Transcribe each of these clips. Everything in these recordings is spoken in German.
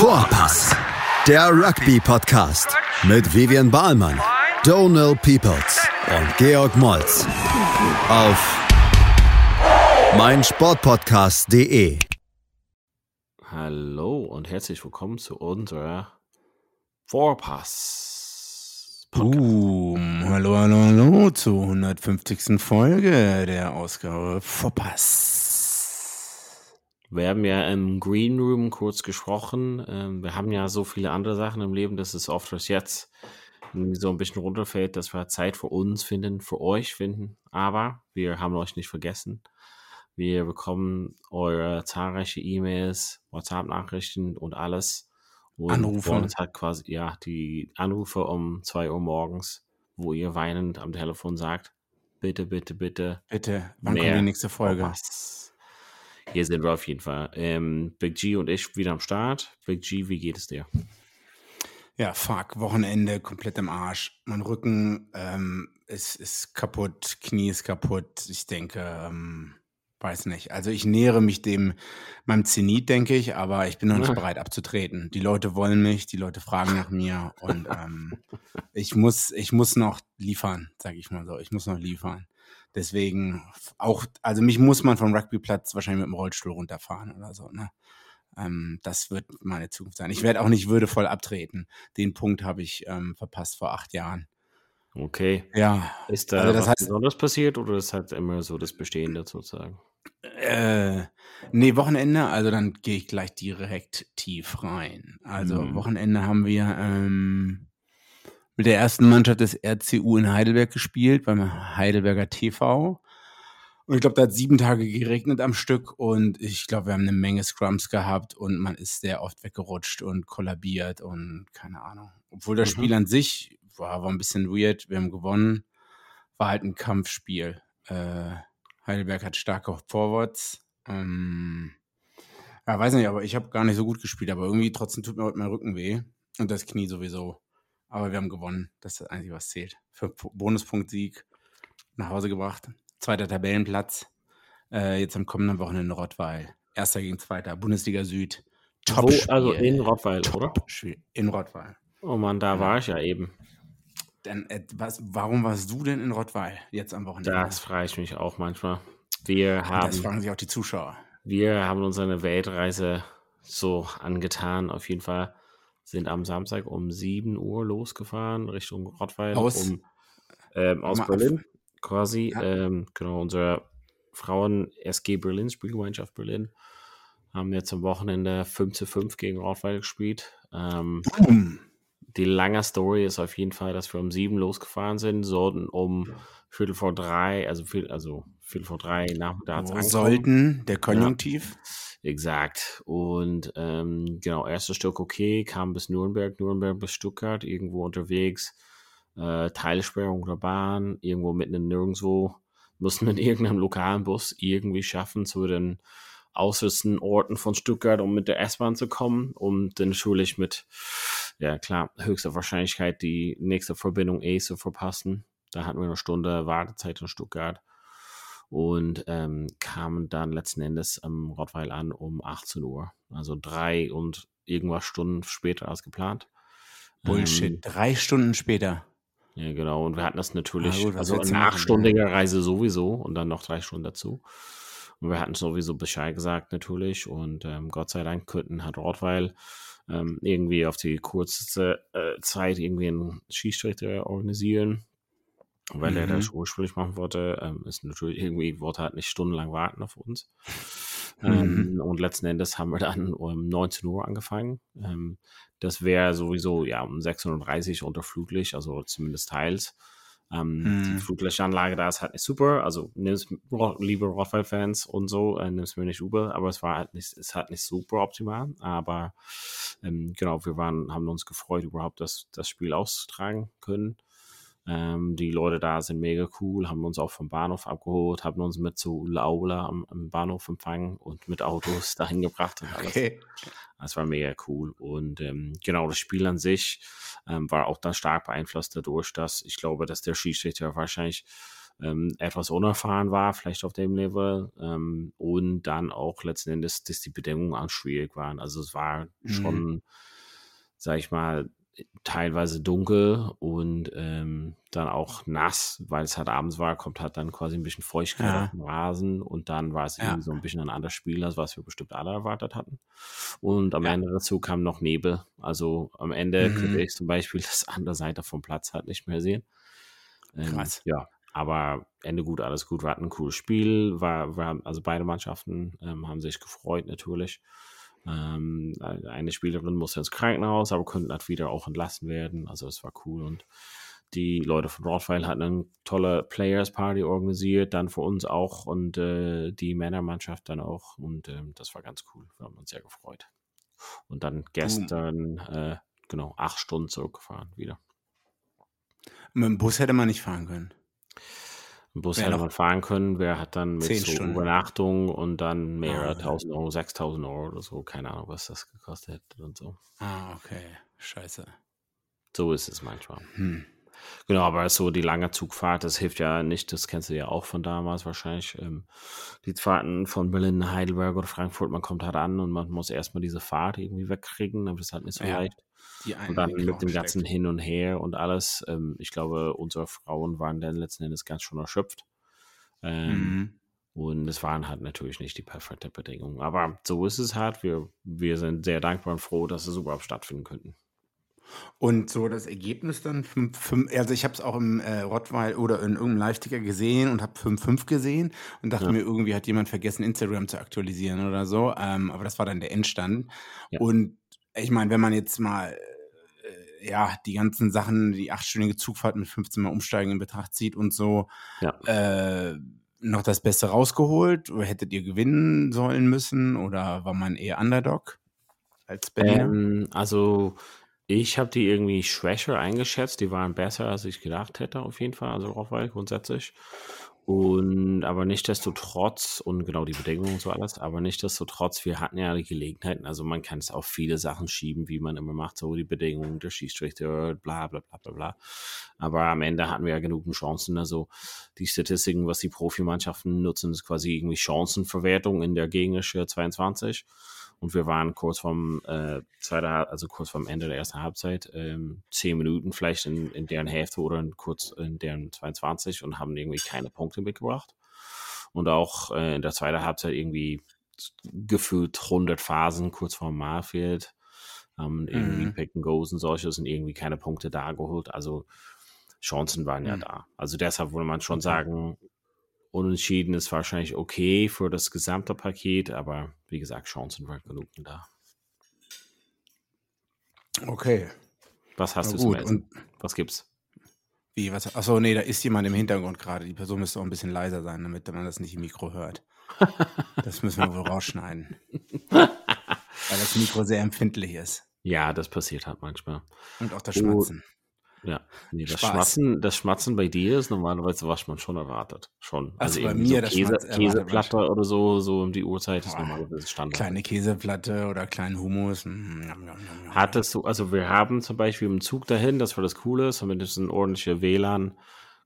Vorpass, der Rugby-Podcast mit Vivian Bahlmann, Donal Peoples und Georg Moltz auf meinsportpodcast.de. Hallo und herzlich willkommen zu unserer Vorpass. Boom. Hallo, hallo, hallo zur 150. Folge der Ausgabe Vorpass. Wir haben ja im Green Room kurz gesprochen. Ähm, wir haben ja so viele andere Sachen im Leben, dass es oft was jetzt so ein bisschen runterfällt, dass wir Zeit für uns finden, für euch finden. Aber wir haben euch nicht vergessen. Wir bekommen eure zahlreiche E-Mails, WhatsApp-Nachrichten und alles. Und Anrufe. uns halt quasi, ja, die Anrufe um 2 Uhr morgens, wo ihr weinend am Telefon sagt, bitte, bitte, bitte. Bitte, wann kommt die nächste Folge? Vorpass. Hier sind wir auf jeden Fall. Ähm, Big G und ich wieder am Start. Big G, wie geht es dir? Ja, fuck, Wochenende komplett im Arsch. Mein Rücken ähm, ist, ist kaputt, Knie ist kaputt. Ich denke, ähm, weiß nicht. Also ich nähere mich dem meinem Zenit, denke ich, aber ich bin noch nicht bereit abzutreten. Die Leute wollen mich, die Leute fragen nach mir und ähm, ich muss, ich muss noch liefern, sage ich mal so. Ich muss noch liefern. Deswegen auch, also mich muss man vom Rugbyplatz wahrscheinlich mit dem Rollstuhl runterfahren oder so. Ne? Ähm, das wird meine Zukunft sein. Ich werde auch nicht würdevoll abtreten. Den Punkt habe ich ähm, verpasst vor acht Jahren. Okay. Ja, Ist da Also das was heißt- Besonderes passiert oder ist halt immer so das Bestehende sozusagen? Äh, nee, Wochenende, also dann gehe ich gleich direkt tief rein. Also Mhm. Wochenende haben wir ähm, mit der ersten Mannschaft des RCU in Heidelberg gespielt, beim Heidelberger TV. Und ich glaube, da hat sieben Tage geregnet am Stück und ich glaube, wir haben eine Menge Scrums gehabt und man ist sehr oft weggerutscht und kollabiert und keine Ahnung. Obwohl das Mhm. Spiel an sich war, war ein bisschen weird. Wir haben gewonnen. War halt ein Kampfspiel. Äh, Heidelberg hat starke Forwards. Ähm, ja, weiß nicht, aber ich habe gar nicht so gut gespielt, aber irgendwie trotzdem tut mir heute mein Rücken weh und das Knie sowieso. Aber wir haben gewonnen. Das ist das Einzige, was zählt. Für Bonuspunkt-Sieg nach Hause gebracht. Zweiter Tabellenplatz. Äh, jetzt am kommenden Wochenende in Rottweil. Erster gegen Zweiter. Bundesliga Süd. Top Wo, also in Rottweil, oder? Spiel. In Rottweil. Oh Mann, da war ich ja eben. Dann, äh, was, warum warst du denn in Rottweil jetzt am Wochenende? Das frage ich mich auch manchmal. Wir das haben, fragen sich auch die Zuschauer. wir haben uns eine Weltreise so angetan, auf jeden Fall. Sind am Samstag um 7 Uhr losgefahren Richtung Rottweil. Aus? Um, ähm, aus Berlin quasi. Ja. Ähm, genau, unsere Frauen SG Berlin, Spielgemeinschaft Berlin, haben jetzt am Wochenende 5 zu 5 gegen Rottweil gespielt. Ähm, Boom. Die lange Story ist auf jeden Fall, dass wir um sieben losgefahren sind, sollten um Viertel vor drei, also, Viertel, also Viertel vor drei nachmittags ankommen. sollten der Konjunktiv? Exakt. Und ähm, genau, erstes Stück okay, kam bis Nürnberg, Nürnberg bis Stuttgart, irgendwo unterwegs, äh, Teilsperrung der Bahn, irgendwo mitten in nirgendwo, mussten mit irgendeinem lokalen Bus irgendwie schaffen zu den äußersten Orten von Stuttgart, um mit der S-Bahn zu kommen, um dann natürlich mit, ja klar, höchster Wahrscheinlichkeit die nächste Verbindung eh zu verpassen. Da hatten wir eine Stunde Wartezeit in Stuttgart und ähm, kamen dann letzten Endes am Rottweil an um 18 Uhr. Also drei und irgendwas Stunden später als geplant. Bullshit. Ähm, Drei Stunden später. ja, genau. Und wir hatten das natürlich, gut, also eine achtstündige Reise sowieso und dann noch drei Stunden dazu. Und wir hatten sowieso Bescheid gesagt natürlich und ähm, Gott sei Dank könnten hat Rottweil ähm, irgendwie auf die kurze äh, Zeit irgendwie einen Schießrichter organisieren, weil er Mhm. das ursprünglich machen wollte. Ähm, ist natürlich irgendwie, wollte halt nicht stundenlang warten auf uns. Mhm. Ähm, und letzten Endes haben wir dann um 19 Uhr angefangen. Ähm, das wäre sowieso ja um 6.30 Uhr unter Flutlicht, also zumindest teils. Ähm, Die Mhm. Flutlichtanlage da ist halt nicht super. Also nimm's, liebe Rottweil-Fans und so, äh, nimm's mir nicht über, aber es war halt nicht, ist halt nicht super optimal. Aber ähm, genau, wir waren, haben uns gefreut, überhaupt das, das Spiel auszutragen können. Ähm, die Leute da sind mega cool, haben uns auch vom Bahnhof abgeholt, haben uns mit zu Laula am, am Bahnhof empfangen und mit Autos dahin gebracht und alles. Okay. Das war mega cool. Und ähm, genau, das Spiel an sich ähm, war auch dann stark beeinflusst dadurch, dass ich glaube, dass der Schiedsrichter wahrscheinlich ähm, etwas unerfahren war, vielleicht auf dem Level, ähm, und dann auch letzten Endes, dass die Bedingungen auch schwierig waren. Also es war Mhm. schon, sag ich mal, teilweise dunkel und ähm, dann auch nass, weil es halt abends war, kommt halt dann quasi ein bisschen Feuchtigkeit Ja. auf den Rasen und dann war es Ja. irgendwie so ein bisschen ein anderes Spiel, als was wir bestimmt alle erwartet hatten. Und am Ja. Ende dazu kam noch Nebel. Also am Ende Mhm. könnte ich zum Beispiel das andere Seite vom Platz halt nicht mehr sehen. Ähm, Krass. Ja, aber Ende gut, alles gut. Wir hatten ein cooles Spiel. War, war, also beide Mannschaften ähm, haben sich gefreut natürlich. Ähm, eine Spielerin musste ins Krankenhaus, aber konnte halt wieder auch entlassen werden. Also es war cool und die Leute von Rottweil hatten eine tolle Players Party organisiert, dann für uns auch und äh, die Männermannschaft dann auch und ähm, das war ganz cool. Wir haben uns sehr gefreut. Und dann gestern, äh, genau, acht Stunden zurückgefahren wieder. Mit dem Bus hätte man nicht fahren können. Im Bus hätte man fahren können, wir hat dann mit so Stunden. Übernachtung und dann mehrere Ah, ja. tausend Euro, 6000 Euro oder so, keine Ahnung, was das gekostet hätte und so. Ah, okay. Scheiße. So ist es manchmal. Hm. Genau, aber so die lange Zugfahrt, das hilft ja nicht, das kennst du ja auch von damals wahrscheinlich. Ähm, die Fahrten von Berlin nach Heidelberg oder Frankfurt, man kommt halt an und man muss erstmal diese Fahrt irgendwie wegkriegen, aber das ist halt nicht so Ja, leicht. Die Und dann mit dem ganzen. Hin und Her und alles. Ähm, ich glaube, unsere Frauen waren dann letzten Endes ganz schön erschöpft. Ähm, Mhm. Und es waren halt natürlich nicht die perfekten Bedingungen. Aber so ist es halt. Wir, wir sind sehr dankbar und froh, dass es überhaupt stattfinden könnten. Und so das Ergebnis dann, fünf, fünf, also ich habe es auch im äh, Rottweil oder in irgendeinem Live-Ticker gesehen und habe 5-5 gesehen und dachte Ja. mir, irgendwie hat jemand vergessen, Instagram zu aktualisieren oder so. Ähm, aber das war dann der Endstand. Ja. Und ich meine, wenn man jetzt mal ja die ganzen Sachen, die achtstündige Zugfahrt mit 15 Mal Umsteigen in Betracht zieht und so, Ja. äh, noch das Beste rausgeholt? Oder hättet ihr gewinnen sollen müssen? Oder war man eher Underdog als Berliner? Ähm, also, ich habe die irgendwie schwächer eingeschätzt. Die waren besser, als ich gedacht hätte, auf jeden Fall. Also, Rottweil grundsätzlich. Und, aber nichtsdestotrotz, und genau die Bedingungen und so alles, aber nichtsdestotrotz, wir hatten ja die Gelegenheiten. Also, man kann es auf viele Sachen schieben, wie man immer macht, so die Bedingungen, der Schiedsrichter, bla, bla, bla, bla, bla. Aber am Ende hatten wir ja genug Chancen. Also, die Statistiken, was die Profimannschaften nutzen, ist quasi irgendwie Chancenverwertung in der gegnerischen 22. Und wir waren kurz vorm äh, zweiter, also kurz vorm Ende der ersten Halbzeit, ähm, zehn Minuten vielleicht in, in deren Hälfte oder in, kurz in deren 22 und haben irgendwie keine Punkte mitgebracht. Und auch äh, in der zweiten Halbzeit irgendwie gefühlt 100 Phasen kurz vorm Marfield. Haben irgendwie Mhm. Pick and Goes und solches und irgendwie keine Punkte da geholt. Also Chancen waren ja Mhm. da. Also deshalb würde man schon sagen, unentschieden ist wahrscheinlich okay für das gesamte Paket, aber wie gesagt, Chancen waren genug da. Okay. Was hast Na du zum gut, Essen? und Was gibt's? wie, was? Achso, nee, da ist jemand im Hintergrund gerade. Die Person müsste auch ein bisschen leiser sein, damit man das nicht im Mikro hört. Das müssen wir wohl rausschneiden. Weil das Mikro sehr empfindlich ist. Ja, das passiert halt manchmal. Und auch das Oh, Schmatzen. Ja, nee, das Spaß. Schmatzen, das Schmatzen bei dir ist normalerweise, was man schon erwartet. Schon. Also bei irgendwie mir das Käse, Käseplatte oder so, so um die Uhrzeit ist normalerweise Standard. Kleine Käseplatte oder kleinen Hummus. Mm, yum. Hattest du, also wir haben zum Beispiel im Zug dahin, das war das Coole, zumindest ein ordentlicher WLAN,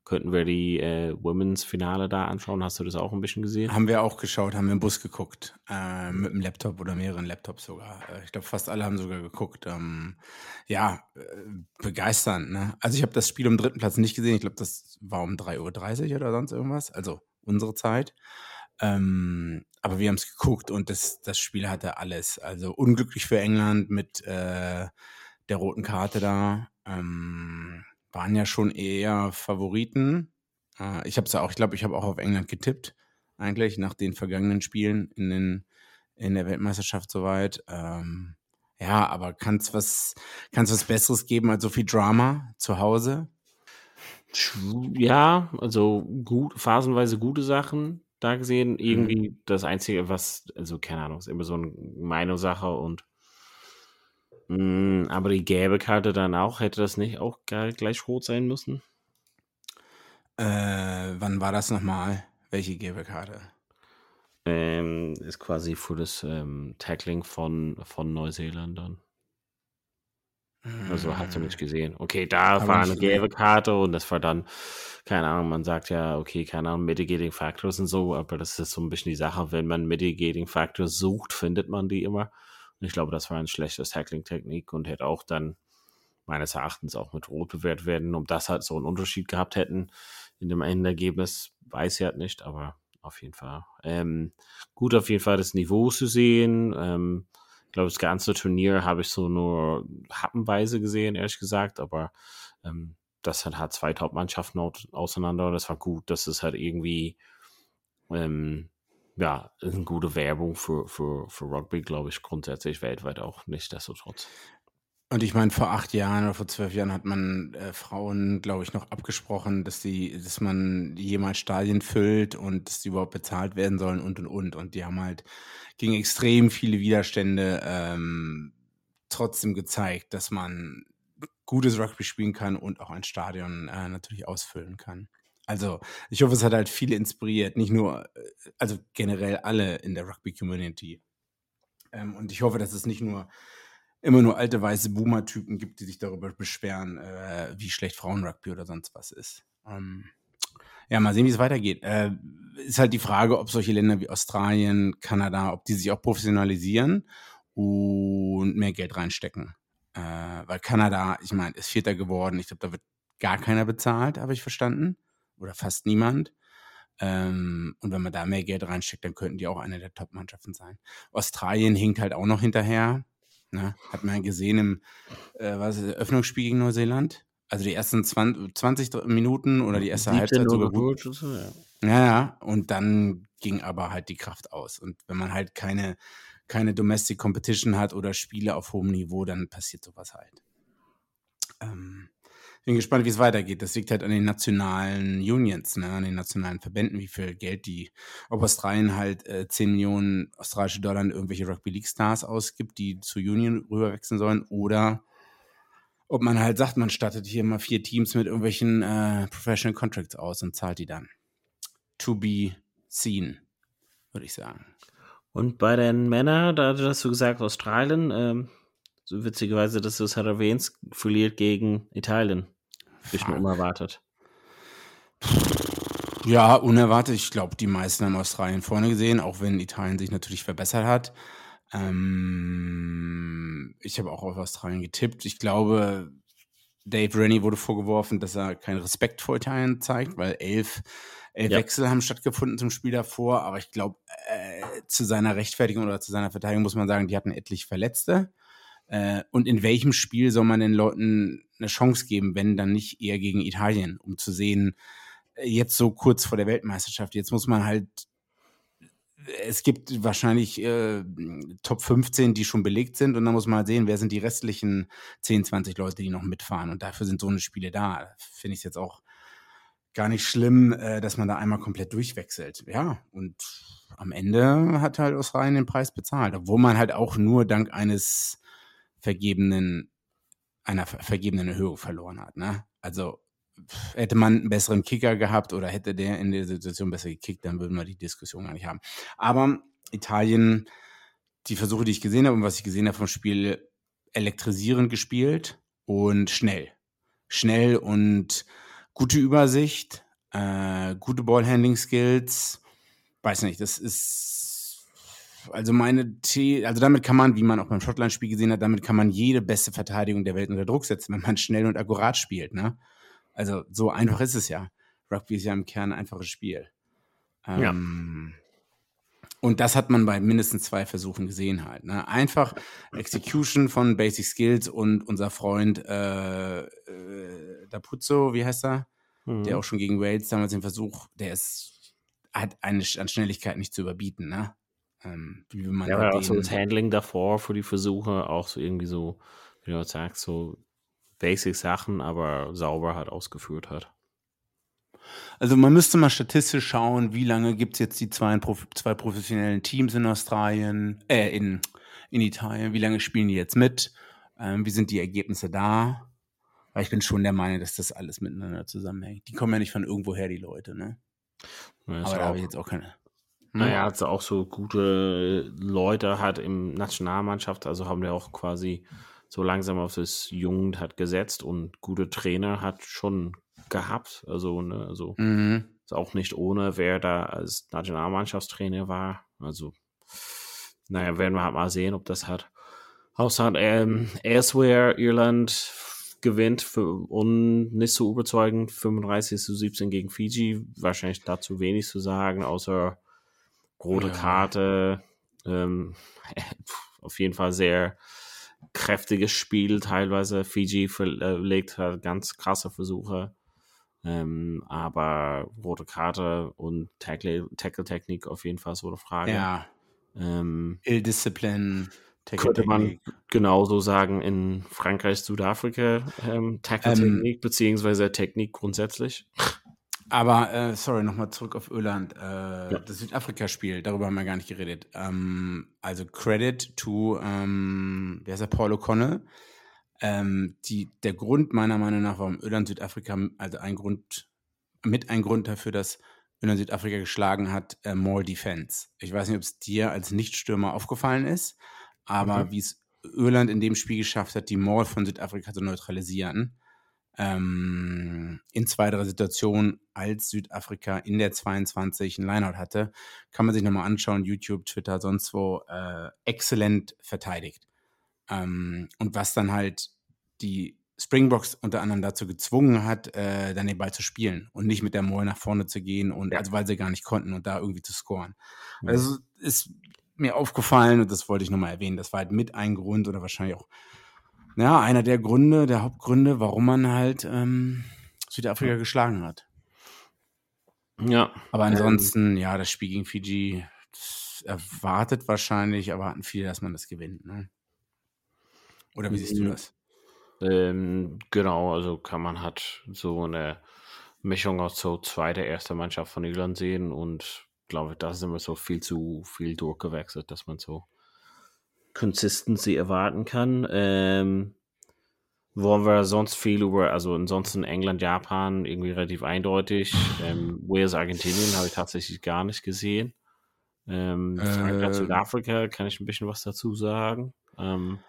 könnten wir die äh, Women's Finale da anschauen. Hast du das auch ein bisschen gesehen? Haben wir auch geschaut, haben wir im Bus geguckt. Äh, mit dem Laptop oder mehreren Laptops sogar. Äh, ich glaube, fast alle haben sogar geguckt. Ähm, ja, äh, begeisternd. Ne? Also ich habe das Spiel um dritten Platz nicht gesehen. Ich glaube, das war um 3.30 Uhr oder sonst irgendwas. Also unsere Zeit. Ähm, aber wir haben es geguckt und das, das Spiel hatte alles. Also unglücklich für England mit äh, der roten Karte da. Ähm, waren ja schon eher Favoriten. Äh, ich habe ja auch, ich glaube, ich habe auch auf England getippt, eigentlich nach den vergangenen Spielen in, den, in der Weltmeisterschaft soweit. Ähm, ja, aber kann es was, kann's was Besseres geben als so viel Drama zu Hause? Ja, also gut, phasenweise gute Sachen da gesehen. Mhm. Irgendwie das Einzige, was, also keine Ahnung, ist immer so eine Meinungssache und mh, aber die gelbe Karte dann auch, hätte das nicht auch gleich rot sein müssen? Äh, wann war das nochmal? Welche gelbe Karte? Ähm, ist quasi für das ähm, Tackling von, von Neuseeland dann. Also hast du nicht gesehen. Okay, da Aber war eine gelbe Karte und das war dann, keine Ahnung, man sagt ja, okay, keine Ahnung, Mitigating Factors und so, aber das ist so ein bisschen die Sache, wenn man Mitigating Factors sucht, findet man die immer. Und ich glaube, das war ein schlechtes Tackling-Technik und hätte auch dann meines Erachtens auch mit Rot bewertet werden. Ob das halt so einen Unterschied gehabt hätten in dem Endergebnis, weiß ich halt nicht, aber auf jeden Fall. Ähm, gut, auf jeden Fall das Niveau zu sehen. Ähm, ich glaube, das ganze Turnier habe ich so nur happenweise gesehen, ehrlich gesagt, aber ähm, das hat halt zwei Top-Mannschaften auseinander. Das war gut. Das ist halt irgendwie, ähm, ja, eine gute Werbung für, für, für Rugby, glaube ich, grundsätzlich weltweit auch nicht, desto trotz. Und ich meine, vor acht Jahren oder vor zwölf Jahren hat man äh, Frauen, glaube ich, noch abgesprochen, dass sie, dass man jemals Stadien füllt und dass die überhaupt bezahlt werden sollen und und und. Und die haben halt gegen extrem viele Widerstände ähm, trotzdem gezeigt, dass man gutes Rugby spielen kann und auch ein Stadion äh, natürlich ausfüllen kann. Also ich hoffe, es hat halt viele inspiriert, nicht nur, äh, also generell alle in der Rugby-Community. Ähm, und ich hoffe, dass es nicht nur immer nur alte weiße Boomer-Typen gibt, die sich darüber beschweren, äh, wie schlecht Frauenrugby oder sonst was ist. Ähm, ja, mal sehen, wie es weitergeht. Äh, ist halt die Frage, ob solche Länder wie Australien, Kanada, ob die sich auch professionalisieren und mehr Geld reinstecken. Äh, weil Kanada, ich meine, ist Vierter geworden. Ich glaube, da wird gar keiner bezahlt, habe ich verstanden. Oder fast niemand. Ähm, und wenn man da mehr Geld reinsteckt, dann könnten die auch eine der Top-Mannschaften sein. Australien hinkt halt auch noch hinterher. Ne? Hat man gesehen im äh, was ist, Öffnungsspiel gegen Neuseeland. Also die ersten 20, 20 Minuten oder die erste Halbzeit sogar gut. Ja, ja. Und dann ging aber halt die Kraft aus. Und wenn man halt keine, keine Domestic Competition hat oder Spiele auf hohem Niveau, dann passiert sowas halt. Ähm, bin gespannt, wie es weitergeht. Das liegt halt an den nationalen Unions, ne, an den nationalen Verbänden, wie viel Geld die, ob Australien halt äh, 10 Millionen australische Dollar in irgendwelche Rugby League Stars ausgibt, die zur Union rüberwechseln sollen, oder ob man halt sagt, man stattet hier mal vier Teams mit irgendwelchen äh, Professional Contracts aus und zahlt die dann. To be seen, würde ich sagen. Und bei den Männern, da hast du gesagt, Australien, ähm, so witzigerweise, dass du es halt erwähnst, verliert gegen Italien. Bisschen unerwartet. Ja, unerwartet. Ich glaube, die meisten haben Australien vorne gesehen, auch wenn Italien sich natürlich verbessert hat. Ähm, ich habe auch auf Australien getippt. Ich glaube, Dave Rennie wurde vorgeworfen, dass er keinen Respekt vor Italien zeigt, weil elf, elf ja. Wechsel haben stattgefunden zum Spiel davor. Aber ich glaube, äh, zu seiner Rechtfertigung oder zu seiner Verteidigung muss man sagen, die hatten etlich Verletzte. Äh, und in welchem Spiel soll man den Leuten eine Chance geben, wenn dann nicht eher gegen Italien, um zu sehen, äh, jetzt so kurz vor der Weltmeisterschaft, jetzt muss man halt, es gibt wahrscheinlich äh, Top 15, die schon belegt sind und dann muss man halt sehen, wer sind die restlichen 10, 20 Leute, die noch mitfahren und dafür sind so eine Spiele da. Finde ich jetzt auch gar nicht schlimm, äh, dass man da einmal komplett durchwechselt. Ja, und am Ende hat halt Australien den Preis bezahlt, obwohl man halt auch nur dank eines vergebenen, einer vergebenen Erhöhung verloren hat. Ne? Also hätte man einen besseren Kicker gehabt oder hätte der in der Situation besser gekickt, dann würden wir die Diskussion gar nicht haben. Aber Italien, die Versuche, die ich gesehen habe und was ich gesehen habe vom Spiel, elektrisierend gespielt und schnell. Schnell und gute Übersicht, äh, gute Ballhandling-Skills. Weiß nicht, das ist also meine The also damit kann man, wie man auch beim Schottland-Spiel gesehen hat, damit kann man jede beste Verteidigung der Welt unter Druck setzen, wenn man schnell und akkurat spielt. Ne? Also so einfach ist es ja. Rugby ist ja im Kern ein einfaches Spiel. Ähm, ja. Und das hat man bei mindestens zwei Versuchen gesehen halt. Ne? Einfach Execution von Basic Skills und unser Freund äh, äh, Dapuzzo, wie heißt er? Mhm. Der auch schon gegen Wales damals den Versuch, der ist, hat eine an Schnelligkeit nicht zu überbieten. Ne? Ähm, wie man ja, auch so das Handling davor für die Versuche, auch so irgendwie so, wie du sagst, so Basic-Sachen, aber sauber halt ausgeführt hat. Also man müsste mal statistisch schauen, wie lange gibt es jetzt die zwei, zwei professionellen Teams in Australien, äh, in, in Italien, wie lange spielen die jetzt mit, ähm, wie sind die Ergebnisse da? Weil ich bin schon der Meinung, dass das alles miteinander zusammenhängt. Die kommen ja nicht von irgendwoher, die Leute, ne? Ja, aber da habe ich jetzt auch keine. Naja, hat auch so gute Leute hat im Nationalmannschaft, also haben wir auch quasi so langsam auf das Jugend hat gesetzt und gute Trainer hat schon gehabt. Also, ne, also Mhm. ist auch nicht ohne, wer da als Nationalmannschaftstrainer war. Also, naja, werden wir halt mal sehen, ob das hat. Außer ähm, Elsewhere, Irland gewinnt für, und nicht so überzeugend 35 zu 17 gegen Fiji. Wahrscheinlich dazu wenig zu sagen, außer rote Ja. Karte. Ähm, auf jeden Fall sehr kräftiges Spiel teilweise. Fiji verlegt halt ganz krasse Versuche. Ähm, aber rote Karte und Tackle- Tackle-Technik auf jeden Fall so eine Frage. Ja, Ähm, Ill-Discipline, könnte man genauso sagen in Frankreich, Südafrika, ähm, Tackle-Technik beziehungsweise Technik grundsätzlich. Aber, äh, sorry, nochmal zurück auf Irland. Äh, Das Südafrika-Spiel, darüber haben wir gar nicht geredet. Ähm, also Credit to, ähm, wie heißt er, Paul O'Connell. Ähm, die, der Grund meiner Meinung nach, warum Irland Südafrika, also ein Grund, mit ein Grund dafür, dass Irland Südafrika geschlagen hat, äh, More Defense. Ich weiß nicht, ob es dir als Nichtstürmer aufgefallen ist, aber Mhm. wie es Irland in dem Spiel geschafft hat, die Mall von Südafrika zu neutralisieren, ähm, in zweiterer Situation, als Südafrika in der 22 ein Lineout hatte, kann man sich nochmal anschauen, YouTube, Twitter, sonst wo, äh, exzellent verteidigt. Ähm, und was dann halt die Springboks unter anderem dazu gezwungen hat, äh, dann den Ball zu spielen und nicht mit der Mall nach vorne zu gehen und Ja. also weil sie gar nicht konnten und da irgendwie zu scoren. Ja. Also ist mir aufgefallen und das wollte ich nochmal erwähnen. Das war halt mit ein Grund oder wahrscheinlich auch ja, einer der Gründe, der Hauptgründe, warum man halt ähm, Südafrika geschlagen hat. Ja. Aber Ähm, ansonsten, ja, das Spiel gegen Fiji erwartet wahrscheinlich, erwarten viele, dass man das gewinnt. Ne? Oder wie siehst du Mhm. das? Ähm, genau, also kann man halt so eine Mischung aus so zweite, erste Mannschaft von Irland sehen und glaube, da sind wir so viel zu viel durchgewechselt, dass man so Consistency erwarten kann. Ähm, wollen wir sonst viel über, also ansonsten England, Japan irgendwie relativ eindeutig. Ähm, Wales, Argentinien habe ich tatsächlich gar nicht gesehen. Ähm, Frankreich, Ähm. Südafrika kann ich ein bisschen was dazu sagen. Ähm,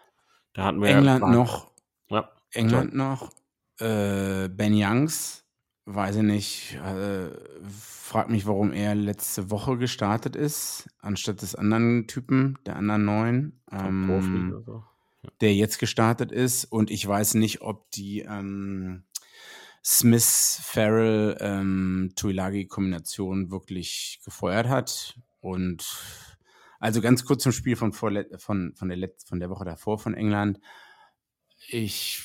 da hatten wir England war- noch, Ja, England noch, äh, Ben Youngs, weiß ich nicht, äh, frag mich, warum er letzte Woche gestartet ist, anstatt des anderen Typen, der anderen neuen. vom Profi Ähm, oder so. der jetzt gestartet ist. Und ich weiß nicht, ob die ähm, Smith-Farrell ähm, Tuilagi-Kombination wirklich gefeuert hat. Und also ganz kurz zum Spiel von, von, von, der, Let von der Woche davor von England. Ich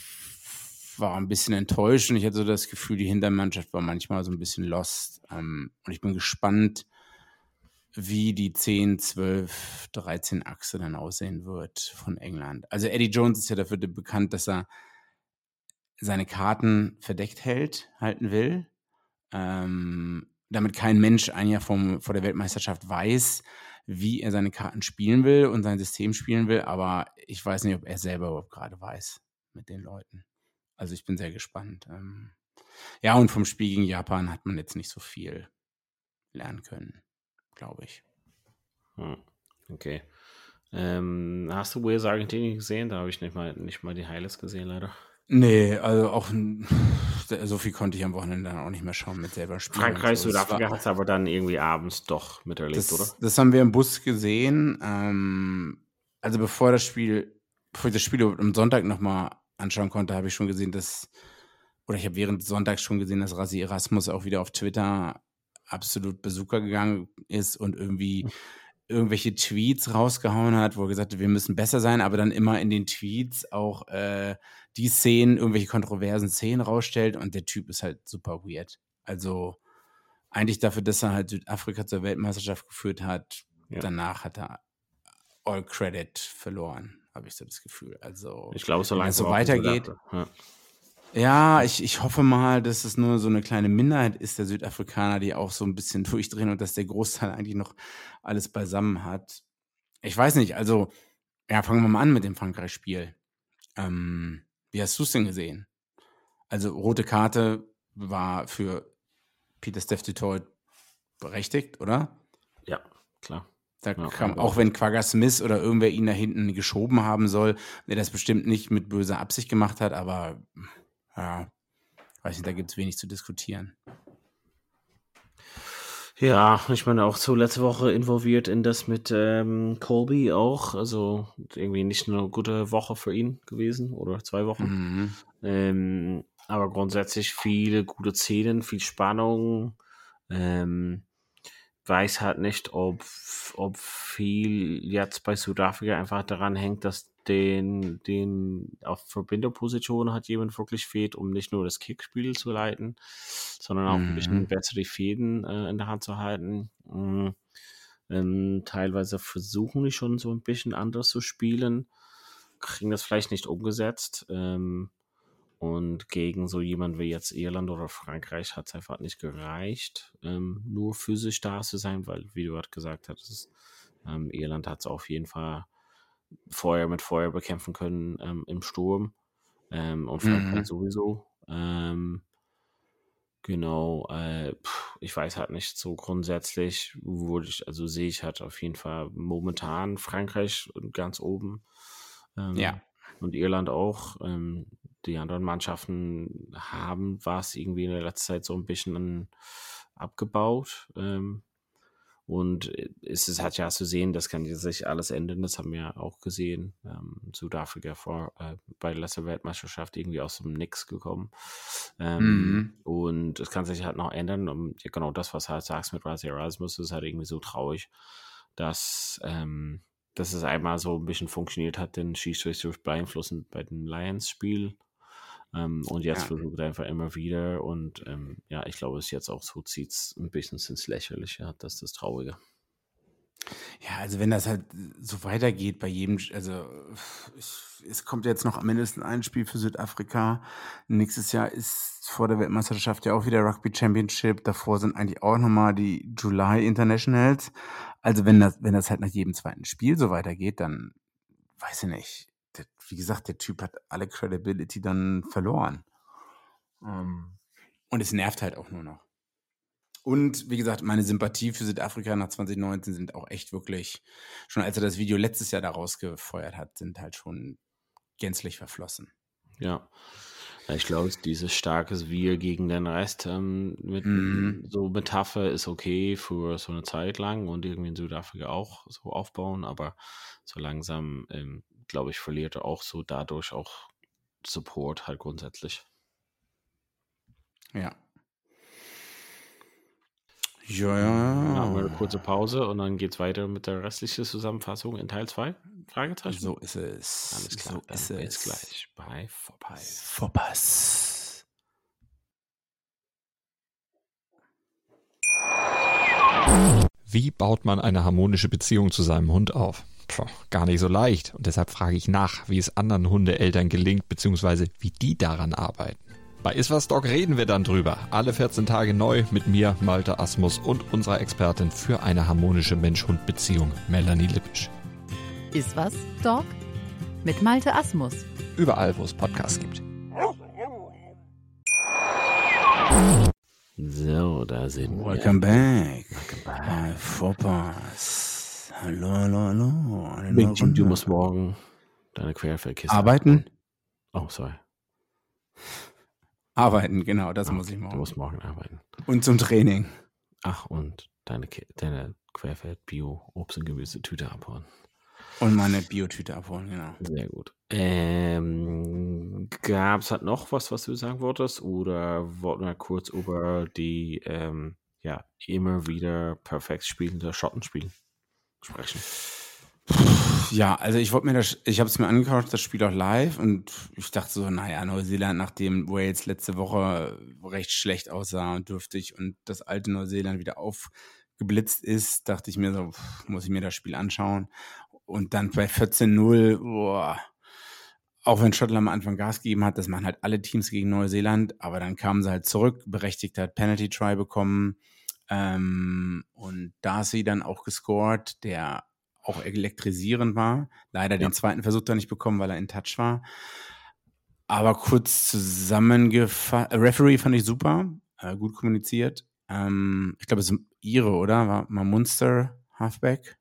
war ein bisschen enttäuscht und ich hatte so das Gefühl, die Hintermannschaft war manchmal so ein bisschen lost. Ähm, und ich bin gespannt, wie die 10, 12, 13 Achse dann aussehen wird von England. Also Eddie Jones ist ja dafür bekannt, dass er seine Karten verdeckt hält, halten will, ähm, damit kein Mensch ein Jahr vom, vor der Weltmeisterschaft weiß, wie er seine Karten spielen will und sein System spielen will, aber ich weiß nicht, ob er selber überhaupt gerade weiß mit den Leuten. Also ich bin sehr gespannt. Ähm, ja, und vom Spiel gegen Japan hat man jetzt nicht so viel lernen können, glaube ich. Hm, Okay. Ähm, hast du Wales Argentinien gesehen? Da habe ich nicht mal, nicht mal die Highlights gesehen, leider. Nee, also auch so viel konnte ich am Wochenende dann auch nicht mehr schauen mit selber Spielen. Frankreich, so. Südafrika hat es aber dann irgendwie abends doch miterlebt, das, oder? das haben wir im Bus gesehen. Ähm, also bevor das Spiel, bevor ich das Spiel am Sonntag nochmal anschauen konnte, habe ich schon gesehen, dass, oder ich habe während Sonntags schon gesehen, dass Rasi Erasmus auch wieder auf Twitter absolut Besucher gegangen ist und irgendwie irgendwelche Tweets rausgehauen hat, wo er gesagt hat, wir müssen besser sein, aber dann immer in den Tweets auch äh, die Szenen, irgendwelche kontroversen Szenen rausstellt und der Typ ist halt super weird. Also eigentlich dafür, dass er halt Südafrika zur Weltmeisterschaft geführt hat, Ja. danach hat er All Credit verloren, habe ich so das Gefühl. Also Ich glaube, so wenn es so weitergeht, Ja. ja, ich, ich hoffe mal, dass es nur so eine kleine Minderheit ist der Südafrikaner, die auch so ein bisschen durchdrehen und dass der Großteil eigentlich noch alles beisammen hat. Ich weiß nicht, also, ja, fangen wir mal an mit dem Frankreich-Spiel. Ähm, wie hast du es denn gesehen? Also, rote Karte war für Peter Dutoit berechtigt, oder? ja, klar. Da ja, kam, auch wenn Quagga Smith oder irgendwer ihn da hinten geschoben haben soll, der das bestimmt nicht mit böser Absicht gemacht hat, aber ja, weiß nicht, da gibt es wenig zu diskutieren. Ja, ich meine auch so letzte Woche involviert in das mit ähm, Colby auch. Also irgendwie nicht eine gute Woche für ihn gewesen oder zwei Wochen. Mhm. Ähm, aber grundsätzlich viele gute Szenen, viel Spannung. Ähm, weiß halt nicht, ob, ob viel jetzt bei Südafrika einfach daran hängt, dass den, den auf Verbinderposition hat jemand wirklich fehlt, um nicht nur das Kickspiel zu leiten, sondern auch mhm. ein bisschen besser die Fäden äh, in der Hand zu halten. Mhm. Ähm, teilweise versuchen die schon so ein bisschen anders zu spielen, kriegen das vielleicht nicht umgesetzt. Ähm, und gegen so jemand wie jetzt Irland oder Frankreich hat es einfach nicht gereicht, ähm, nur physisch da zu sein, weil, wie du gerade gesagt hast, ähm, Irland hat es auf jeden Fall Feuer mit Feuer bekämpfen können ähm, im Sturm. Ähm, und Frankreich mhm. sowieso. Ähm, genau, äh, pff, ich weiß halt nicht, so grundsätzlich wurde ich, also sehe ich halt auf jeden Fall momentan Frankreich ganz oben. Ähm, ja. Und Irland auch. Ähm, die anderen Mannschaften haben was irgendwie in der letzten Zeit so ein bisschen abgebaut. Ähm, und äh, es ist halt ja zu sehen, das kann sich alles ändern. Das haben wir auch gesehen. Ähm, Südafrika vor, äh, bei der letzten Weltmeisterschaft irgendwie aus dem Nix gekommen. Ähm, mhm. Und es kann sich halt noch ändern. Und genau das, was du halt sagst mit Razi Erasmus, ist halt irgendwie so traurig, dass, ähm, dass es einmal so ein bisschen funktioniert hat, den Schiedsrichter zu beeinflussen bei dem Lions-Spiel. Ähm, und jetzt ja. versucht er einfach immer wieder. Und ähm, ja, ich glaube, es jetzt auch so zieht es ein bisschen ins Lächerliche. Das ist das Traurige. Ja, also wenn das halt so weitergeht bei jedem, also es kommt jetzt noch mindestens ein Spiel für Südafrika. Nächstes Jahr ist vor der Weltmeisterschaft ja auch wieder Rugby Championship. Davor sind eigentlich auch nochmal die July Internationals. Also wenn das, wenn das halt nach jedem zweiten Spiel so weitergeht, dann weiß ich nicht der, wie gesagt, der Typ hat alle Credibility dann verloren. Ähm, und es nervt halt auch nur noch. Und wie gesagt, meine Sympathie für Südafrika nach 2019 sind auch echt wirklich, schon als er das Video letztes Jahr daraus gefeuert hat, sind halt schon gänzlich verflossen. Ja. Ich glaube, dieses starkes Wir gegen den Rest ähm, mit mm. so Metapher ist okay für so eine Zeit lang und irgendwie in Südafrika auch so aufbauen, aber so langsam ähm, glaube ich, verliert er auch so dadurch auch Support halt grundsätzlich. Ja. Ja, ja. Machen wir eine kurze Pause und dann geht es weiter mit der restlichen Zusammenfassung in Teil 2? Fragezeichen. So ist es. Alles klar, so dann ist es. gleich bei Vorbei. Vorbei. Wie baut man eine harmonische Beziehung zu seinem Hund auf? Puh, gar nicht so leicht. Und deshalb frage ich nach, wie es anderen Hundeeltern gelingt, beziehungsweise wie die daran arbeiten. Bei Iswas Dog reden wir dann drüber. Alle 14 Tage neu mit mir, Malte Asmus und unserer Expertin für eine harmonische Mensch-Hund-Beziehung, Melanie Lippisch. Iswas Dog mit Malte Asmus. Überall, wo es Podcasts gibt. So, da sind Welcome wir. Back. Welcome back. Bei Vorpass. Hallo, hallo, hallo. Big Jim, du musst morgen deine Querfeldkiste arbeiten. Oh, sorry. Arbeiten, genau, das oh, muss ich morgen. Du musst morgen arbeiten. Und zum Training. Ach, und deine, deine Querfeld-Bio-Obst- und Gemüsetüte abholen. Und meine Biotüte abholen, genau. Sehr gut. Ähm, Gab es halt noch was, was du sagen wolltest? Oder wollten wir kurz über die ähm, ja, immer wieder perfekt spielende Schotten spielen? sprechen? Ja, also ich wollte mir das, ich habe es mir angeschaut, das Spiel auch live und ich dachte so, naja, Neuseeland, nachdem Wales letzte Woche recht schlecht aussah und dürftig und das alte Neuseeland wieder aufgeblitzt ist, dachte ich mir so, muss ich mir das Spiel anschauen. Und dann bei 14-0, auch wenn Schottland am Anfang Gas gegeben hat, das machen halt alle Teams gegen Neuseeland, aber dann kamen sie halt zurück, berechtigt hat Penalty Try bekommen ähm, und Darcy dann auch gescored, der auch elektrisierend war. Leider ja. den zweiten Versuch da nicht bekommen, weil er in Touch war. Aber kurz zusammengefasst, Referee fand ich super, äh, gut kommuniziert. Ähm, ich glaube, es ist ihre, oder? War mal Munster Halfback.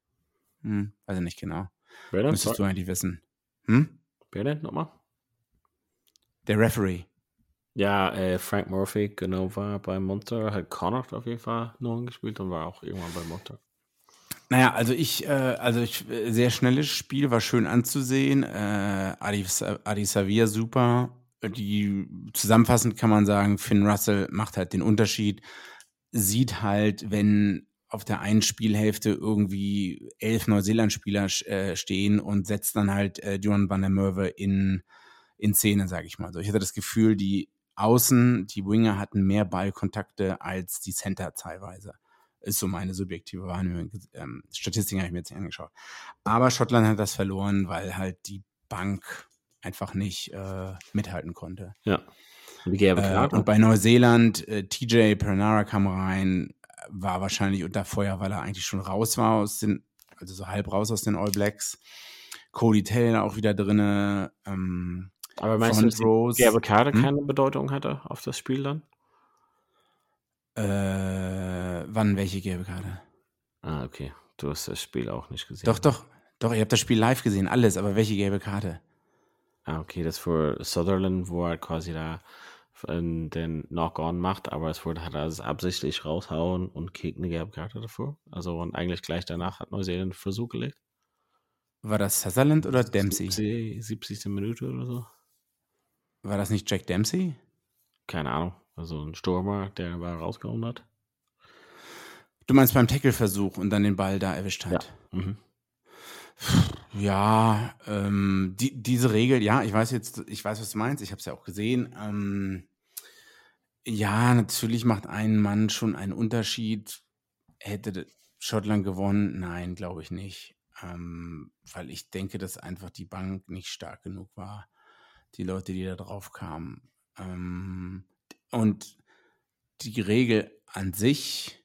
Hm, weiß ich nicht genau. Wer denn? Müsstest du eigentlich wissen. Hm? Wer denn nochmal? Der Referee. Ja, äh, Frank Murphy, genau, war bei Monster, hat Connacht auf jeden Fall noch gespielt und war auch irgendwann bei Monster. Naja, also ich, äh, also ich, äh, sehr schnelles Spiel, war schön anzusehen. Äh, Adi, Adi Savia super. Die zusammenfassend kann man sagen, Finn Russell macht halt den Unterschied. Sieht halt, wenn auf der einen Spielhälfte irgendwie elf Neuseeland-Spieler äh, stehen und setzt dann halt äh, Johan van der Merwe in, in Szene, sage ich mal. So, ich hatte das Gefühl, die Außen, die Winger hatten mehr Ballkontakte als die Center teilweise. Ist so meine subjektive Wahrnehmung. Ähm, Statistiken habe ich mir jetzt nicht angeschaut. Aber Schottland hat das verloren, weil halt die Bank einfach nicht äh, mithalten konnte. Ja. Äh, und bei Neuseeland, äh, TJ Pernara kam rein, war wahrscheinlich unter Feuer, weil er eigentlich schon raus war aus den, also so halb raus aus den All Blacks. Cody Taylor auch wieder drinne. Ähm, Aber meinst du, dass die Rows. gelbe Karte Hm? keine Bedeutung hatte auf das Spiel dann? Äh, wann welche gelbe Karte? Ah, okay. Du hast das Spiel auch nicht gesehen. Doch, doch, doch, ihr habt das Spiel live gesehen, alles, aber welche gelbe Karte? Ah, okay, das für Sutherland, wo er quasi da ähm, den Knock-On macht, aber es wurde, hat er es absichtlich raushauen und kriegt eine gelbe Karte davor. Also und eigentlich gleich danach hat Neuseeland einen Versuch gelegt. War das Sutherland oder Dempsey? 70. 70. Minute oder so. War das nicht Jack Dempsey? Keine Ahnung. Also ein Stürmer, der war rausgehauen hat. Du meinst beim Tackle-Versuch und dann den Ball da erwischt hat? Mhm. Ja, ähm, die, diese Regel, ja, ich weiß jetzt, ich weiß, was du meinst, ich habe es ja auch gesehen. Ähm, ja, natürlich macht ein Mann schon einen Unterschied. Hätte Schottland gewonnen? Nein, glaube ich nicht. Ähm, weil ich denke, dass einfach die Bank nicht stark genug war. Die Leute, die da drauf kamen. Und die Regel an sich,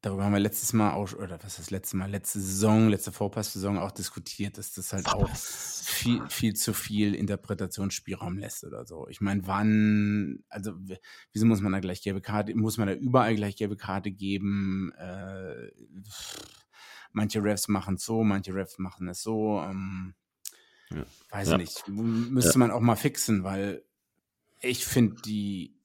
darüber haben wir letztes Mal auch, oder was ist das letzte Mal, letzte Saison, letzte Vorpass-Saison auch diskutiert, dass das halt auch viel, viel zu viel Interpretationsspielraum lässt oder so. Ich meine, wann, also wieso muss man da gleich gelbe Karte, muss man da überall gleich gelbe Karte geben? Äh, manche Refs machen es so, manche Refs machen es so. Ähm, Ja. Weiß Ja. ich nicht. Müsste man auch mal fixen, weil ich finde die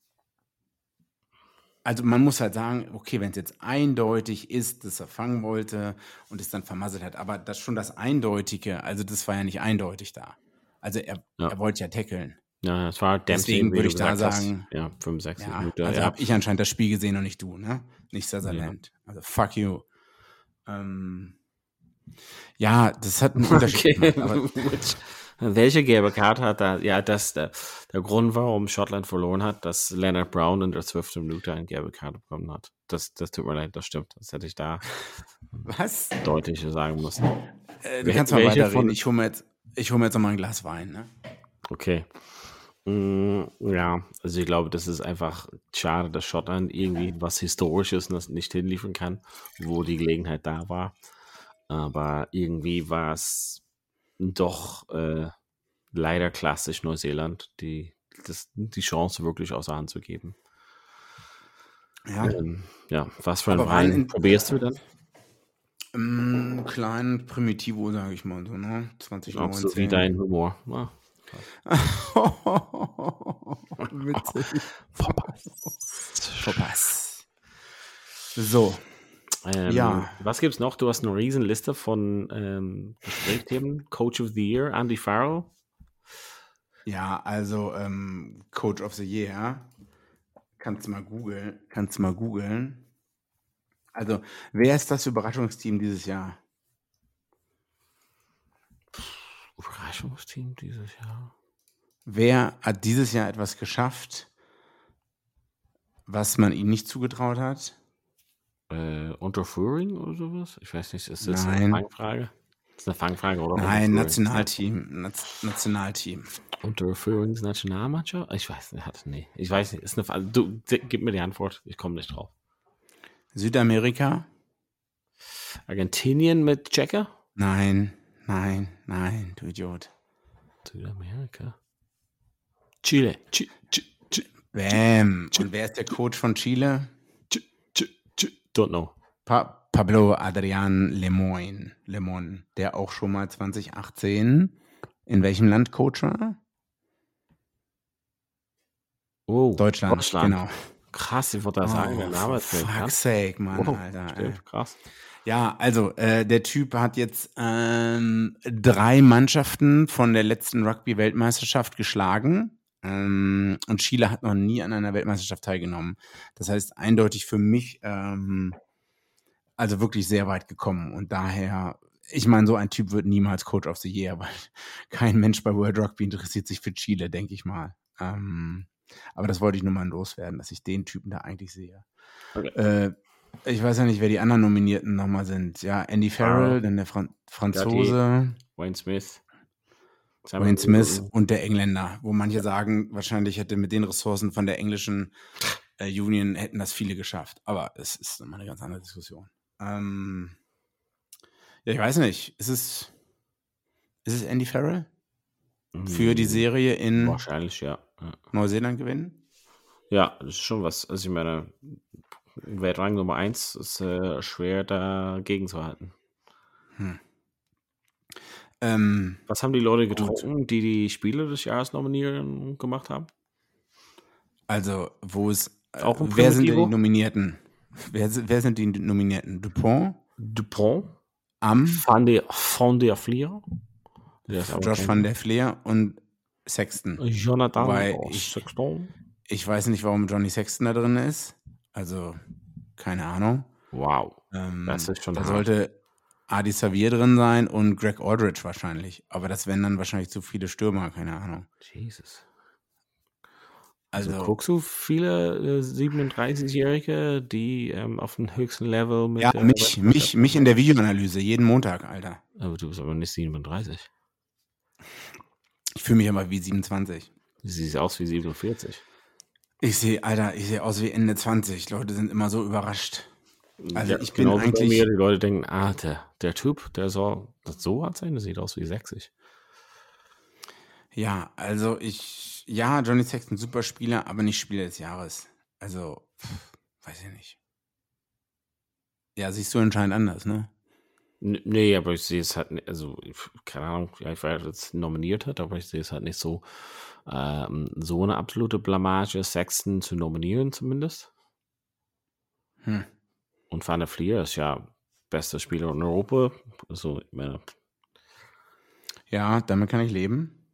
also man muss halt sagen, okay, wenn es jetzt eindeutig ist, dass er fangen wollte und es dann vermasselt hat, aber das schon das Eindeutige, also das war ja nicht eindeutig da. Also er, Ja. er wollte ja tackeln. Ja, es war Dempsey, Deswegen würde ich da gesagt hast. sagen- Ja, 65 Ja, Minuten. also ja. habe ich anscheinend das Spiel gesehen und nicht du, ne? Nicht Sutherland. Also fuck you. Ähm, ja, das hat einen Unterschied Okay. gemacht, Welche gelbe Karte hat da? Ja, das der, der Grund, warum Schottland verloren hat, dass Leonard Brown in der 12. Minute eine gelbe Karte bekommen hat. Das, das tut mir leid, das stimmt. Das hätte ich da was? deutlicher sagen müssen. Äh, du kannst mal weiterreden. von- Ich hole mir jetzt, ich hol mir jetzt noch mal ein Glas Wein, ne? Okay. Mm, ja, also ich glaube, das ist einfach schade, dass Schottland irgendwie was Historisches nicht hinliefern kann, wo die Gelegenheit da war. Aber irgendwie war es doch äh, leider klassisch Neuseeland, die, das, die Chance wirklich außer Hand zu geben. Ja. Ähm, ja, was für ein Aber Wein Wein in- probierst du dann? Mm, kleinen Primitivo, sage ich mal so, ne? 20 Auch so wie dein Humor. Ja. Witzig. Verpasst. So, Ähm, Ja. Was gibt's noch? Du hast eine riesen Liste von ähm, Gesprächsthemen. Coach of the Year, Andy Farrell. ja, also ähm, Coach of the Year. Kannst du mal googeln. Kannst du mal googeln. Also, wer ist das Überraschungsteam dieses Jahr? Überraschungsteam dieses Jahr. Wer hat dieses Jahr etwas geschafft, was man ihm nicht zugetraut hat? Äh, Unterführing oder sowas? Ich weiß nicht, ist das eine Nein. Fangfrage? Das ist eine Fangfrage, oder? Nein? Nationalteam. Naz Nationalteam. Unterführungs Nationalmannschaft? Ich weiß nicht, nee. Ich weiß nicht, ist eine Frage. Du, gib mir die Antwort, ich komme nicht drauf. Südamerika? Argentinien mit Checker? Nein, nein, nein, du Idiot. Südamerika. Chile. Chi, chi, chi, Bam. Und wer ist der Coach von Chile? Don't know. Pa Pablo Adrian Lemoyne, Lemon, der auch schon mal 2018 in welchem Land Coach war? Oh, Deutschland, Deutschland. genau. Krass, ich wollte das sagen, der Name erzählen kann. fuck's sake, Mann, Oh, Alter. ey. stimmt, krass. Ja, also äh, der Typ hat jetzt ähm, drei Mannschaften von der letzten Rugby-Weltmeisterschaft geschlagen. Ähm, und Chile hat noch nie an einer Weltmeisterschaft teilgenommen. Das heißt, eindeutig für mich, ähm, also wirklich sehr weit gekommen. Und daher, ich meine, so ein Typ wird niemals Coach of the Year, weil kein Mensch bei World Rugby interessiert sich für Chile, denke ich mal. Ähm, aber das wollte ich nur mal loswerden, dass ich den Typen da eigentlich sehe. Okay. Äh, ich weiß ja nicht, wer die anderen Nominierten nochmal sind. Ja, Andy Farrell, dann der Fran Franzose, Wayne Smith. Wayne Smith und der Engländer, wo manche sagen, wahrscheinlich hätte mit den Ressourcen von der englischen äh, Union hätten das viele geschafft. Aber es ist nochmal eine ganz andere Diskussion. Ähm, ja, ich weiß nicht. Ist es, ist es Andy Farrell für die Serie in Wahrscheinlich, ja. ja. Neuseeland gewinnen? Ja, das ist schon was. Also ich meine, Weltrang Nummer 1 ist äh, schwer dagegen zu halten. Ähm, Was haben die Leute getrunken, die die Spiele des Jahres nominieren gemacht haben? also, wo es. Äh, Auch ein wer sind denn die? Nominierten? Wer, wer sind die Nominierten? Dupont, Dupont, Am, Van der, Van der Vlier, der Josh van der Fleer und Sexton. Jonathan Wobei ich- Sexton. Ich weiß nicht, warum Johnny Sexton da drin ist. Also, keine Ahnung. Wow. Ähm, Das ist schon da hart. sollte Adi Xavier drin sein und Greg Aldridge wahrscheinlich. Aber das wären dann wahrscheinlich zu viele Stürmer, keine Ahnung. Jesus. Also, Also, guckst du viele äh, 37-Jährige, die ähm, auf dem höchsten Level mit ja, mich, mich, mich in der Videoanalyse, jeden Montag, Alter. Aber du bist aber nicht 37. Ich fühle mich aber wie 27. Du siehst aus wie 47. Ich sehe, Alter, ich sehe aus wie Ende 20. Leute sind immer so überrascht. Also ich bin eigentlich- Mir, die Leute denken, ah, der, der Typ, der soll das so alt sein, der sieht aus wie 60. Ja, also ich, ja, Johnny Sexton, super Spieler, aber nicht Spieler des Jahres. Also, weiß ich nicht. Ja, siehst du anscheinend anders, ne? Nee, aber ich sehe es halt, nicht, also, keine Ahnung, ja, ich war jetzt nominiert hat, aber ich sehe es halt nicht so, ähm, so eine absolute Blamage, Sexton zu nominieren zumindest. Hm. Und Van der Vlier ist ja bester Spieler in Europa. Also, ich meine, Ja, damit kann ich leben.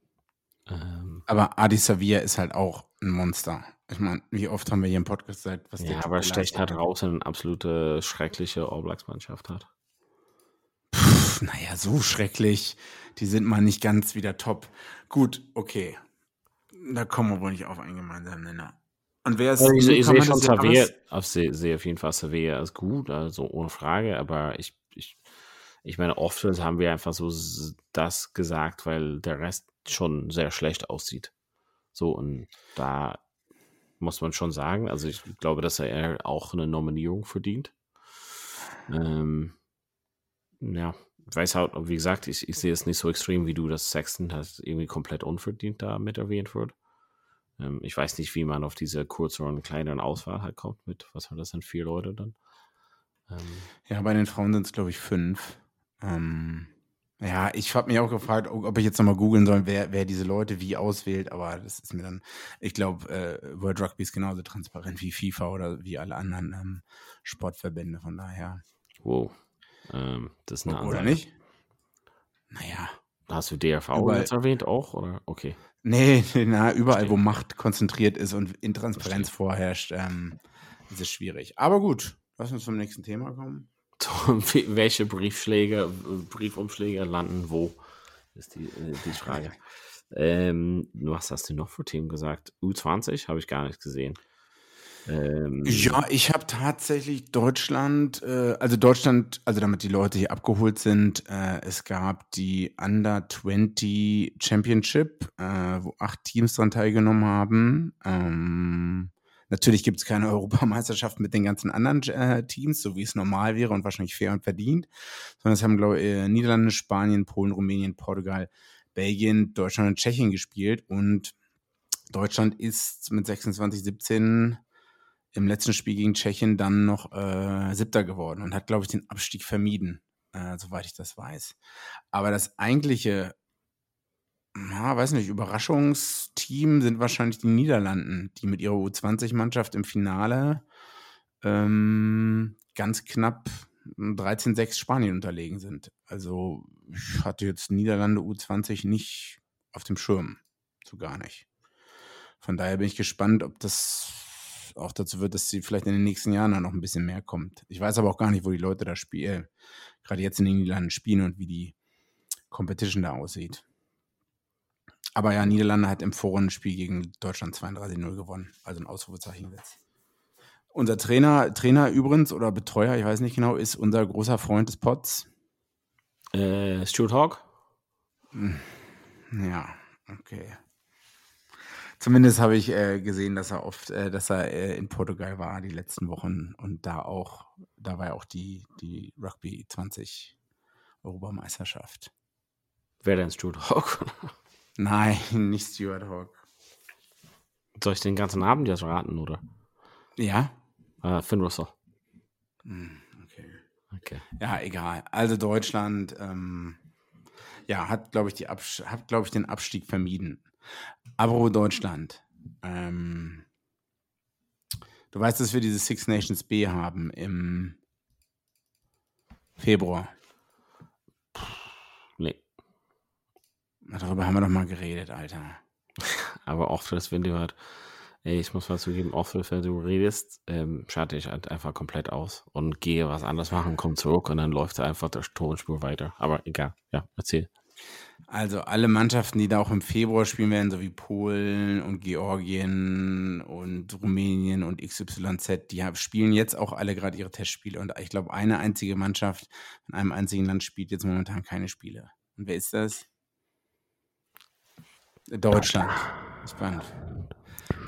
ähm, Aber Adi Xavier ist halt auch ein Monster. Ich meine, wie oft haben wir hier im Podcast gesagt, was der ja, aber er stecht halt raus in eine absolute schreckliche All Blacks Mannschaft hat. Pff, naja, so schrecklich. Die sind mal nicht ganz wieder top. Gut, okay. Da kommen wir wohl nicht auf einen gemeinsamen Nenner. Und wer ist Also ich, ich sehe schon? Xavier, ich sehe, sehe auf jeden Fall Xavier als gut, also ohne Frage, aber ich, ich, ich meine, oft haben wir einfach so das gesagt, weil der Rest schon sehr schlecht aussieht. So, und da muss man schon sagen, also ich glaube, dass er auch eine Nominierung verdient. Ähm, ja, ich weiß halt, wie gesagt, ich, ich sehe es nicht so extrem wie du, dass Sexton halt irgendwie komplett unverdient da mit erwähnt wird. Ähm, ich weiß nicht, wie man auf diese kürzeren, kleineren Auswahl halt kommt mit, was war das denn, vier Leute dann? Ähm, Ja, bei den Frauen sind es, glaube ich, fünf. Ähm, ja, ich habe mich auch gefragt, ob ob ich jetzt nochmal googeln soll, wer, wer diese Leute wie auswählt, aber das ist mir dann, ich glaube, äh, World Rugby ist genauso transparent wie FIFA oder wie alle anderen ähm, Sportverbände, von daher. wow. Ähm, das ist eine Oder Ansage. nicht? Naja. Hast du DRV Überall. jetzt erwähnt auch? Oder? Okay. Nee, na, überall, wo Macht konzentriert ist und Intransparenz vorherrscht, ähm, ist es schwierig. Aber gut, lass uns zum nächsten Thema kommen. Welche Briefschläge, Briefumschläge landen wo? Ist die, äh, die Frage. ähm, was hast du noch für Themen gesagt? U20 habe ich gar nicht gesehen. Ähm, Ja, ich habe tatsächlich Deutschland, äh, also Deutschland, also damit die Leute hier abgeholt sind, äh, es gab die Under 20 Championship, äh, wo acht Teams dran teilgenommen haben. Ähm, natürlich gibt es keine Europameisterschaft mit den ganzen anderen äh, Teams, so wie es normal wäre und wahrscheinlich fair und verdient, sondern es haben, glaube ich, äh, Niederlande, Spanien, Polen, Rumänien, Portugal, Belgien, Deutschland und Tschechien gespielt und Deutschland ist mit 26, 17 im letzten Spiel gegen Tschechien dann noch äh, Siebter geworden und hat, glaube ich, den Abstieg vermieden, äh, soweit ich das weiß. Aber das eigentliche, ja, weiß nicht, Überraschungsteam sind wahrscheinlich die Niederlanden, die mit ihrer U20-Mannschaft im Finale ähm, ganz knapp 13-6 Spanien unterlegen sind. Also ich hatte jetzt Niederlande U20 nicht auf dem Schirm. So gar nicht. Von daher bin ich gespannt, ob das auch dazu wird, dass sie vielleicht in den nächsten Jahren dann noch ein bisschen mehr kommt. Ich weiß aber auch gar nicht, wo die Leute da spielen, gerade jetzt in den Niederlanden spielen und wie die Competition da aussieht. Aber ja, Niederlande hat im Vorrundenspiel gegen Deutschland 32-0 gewonnen. Also ein Ausrufezeichen jetzt. Unser Trainer, Trainer übrigens oder Betreuer, ich weiß nicht genau, ist unser großer Freund des Pots. Äh, Stuart Hawk? Hm, ja, okay. Zumindest habe ich äh, gesehen, dass er oft, äh, dass er äh, in Portugal war die letzten Wochen und da auch, da war ja auch die, die Rugby 20 Europameisterschaft. Wer denn Stuart Hawk? Nein, nicht Stuart Hawk. Soll ich den ganzen Abend jetzt raten, oder? Ja? Äh, Finn Russell. Hm, okay. Okay. Ja, egal. Also Deutschland, ähm, ja, hat, glaube ich, die Abs hat, glaube ich, den Abstieg vermieden. Aber Deutschland, ähm, du weißt, dass wir diese Six Nations B haben im Februar. Nee. Darüber haben wir doch mal geredet, Alter. Aber auch für das Video hat, ey, ich muss mal zugeben, auch für, wenn du redest, ähm, schalte ich halt einfach komplett aus und gehe was anderes machen, komme zurück und dann läuft einfach der Tonspur weiter. Aber egal, ja, erzähl. Also alle Mannschaften, die da auch im Februar spielen werden, so wie Polen und Georgien und Rumänien und XYZ, die spielen jetzt auch alle gerade ihre Testspiele. Und ich glaube, eine einzige Mannschaft in einem einzigen Land spielt jetzt momentan keine Spiele. Und wer ist das? Deutschland. Spannend.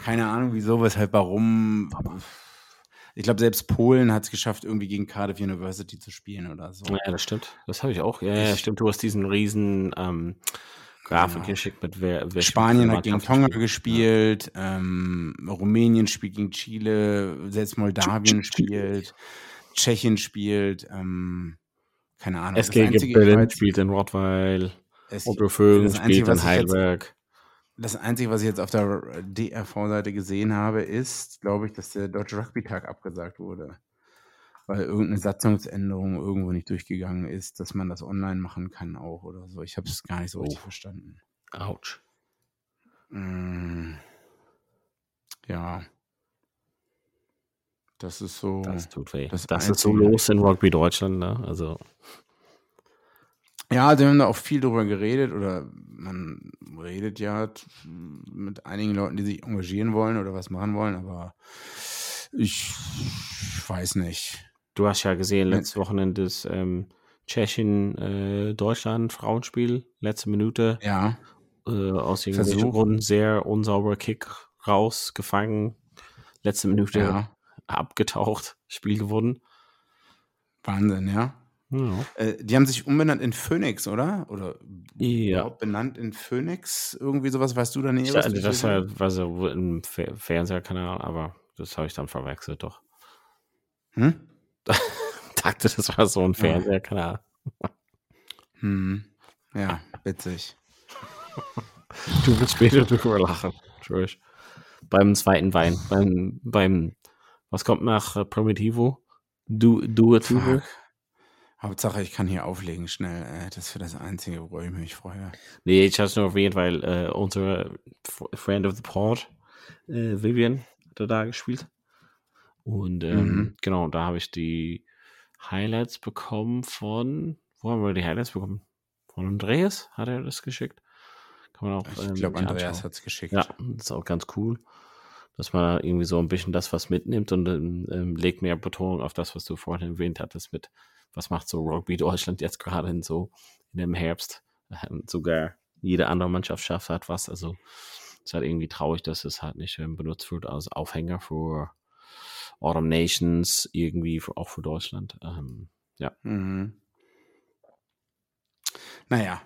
Keine Ahnung, wieso, weshalb, warum. Ich glaube, selbst Polen hat es geschafft, irgendwie gegen Cardiff University zu spielen oder so. Ja, das stimmt. Das habe ich auch. Ja, ja, stimmt. Du hast diesen riesen ähm, Grafik Genau. geschickt mit wer, wer Spanien hat gegen Tonga spielt. gespielt, ähm, Rumänien spielt gegen Chile, selbst Moldawien spielt, Tschechien spielt, ähm, keine Ahnung. Ja. SG ich Berlin spielt in Rottweil. Einzige, spielt in Heidelberg. Das Einzige, was ich jetzt auf der DRV-Seite gesehen habe, ist, glaube ich, dass der Deutsche Rugby-Tag abgesagt wurde. Weil irgendeine Satzungsänderung irgendwo nicht durchgegangen ist, dass man das online machen kann auch oder so. Ich habe es gar nicht so richtig Oh. verstanden. Autsch. Mm. Ja. Das ist so. Das tut weh. das Das, ist so los in Rugby Deutschland, ne? Also, Ja, also wir haben da auch viel drüber geredet oder man redet ja mit einigen Leuten, die sich engagieren wollen oder was machen wollen, aber ich weiß nicht. du hast ja gesehen, letztes Wochenende das ähm, Tschechien-Deutschland-Frauenspiel, letzte Minute. Ja, äh, aus irgendwelchen. Gründen sehr unsauberer Kick rausgefangen. Letzte Minute ja, abgetaucht, Spiel gewonnen. Wahnsinn, ja. Ja. Äh, die haben sich umbenannt in Phoenix, oder? Oder Ja. benannt in Phoenix? Irgendwie sowas, weißt du da nicht? Also das war, war so im Fe- Fernsehkanal, aber das habe ich dann verwechselt doch. Hm? Dachte, das war so ein Fernsehkanal. Hm. Ja, witzig. Du wirst später drüber lachen. Entschuldigung. Beim zweiten Wein. Beim, beim, was kommt nach äh, Primitivo? Du, Duativo? Hauptsache, ich kann hier auflegen schnell. Äh, das ist für das Einzige, worüber ich mich freue. Nee, ich habe es nur erwähnt, weil äh, unsere F Friend of the Pod, äh, Vivian, hat da gespielt. Und ähm, Mhm. genau, da habe ich die Highlights bekommen von, wo haben wir die Highlights bekommen? Von Andreas hat er das geschickt. Kann man auch. Ich ähm, glaube, Andreas hat es geschickt. Ja, das ist auch ganz cool, dass man irgendwie so ein bisschen das was mitnimmt und ähm, ähm, legt mehr Betonung auf das, was du vorhin erwähnt hattest mit, was macht so Rugby Deutschland jetzt gerade in so in dem Herbst. Ähm, sogar jede andere Mannschaft schafft halt was. Also es ist halt irgendwie traurig, dass es halt nicht ähm, benutzt wird als Aufhänger für Autumn Nations, irgendwie für, auch für Deutschland. Ähm, ja. Mhm. Naja,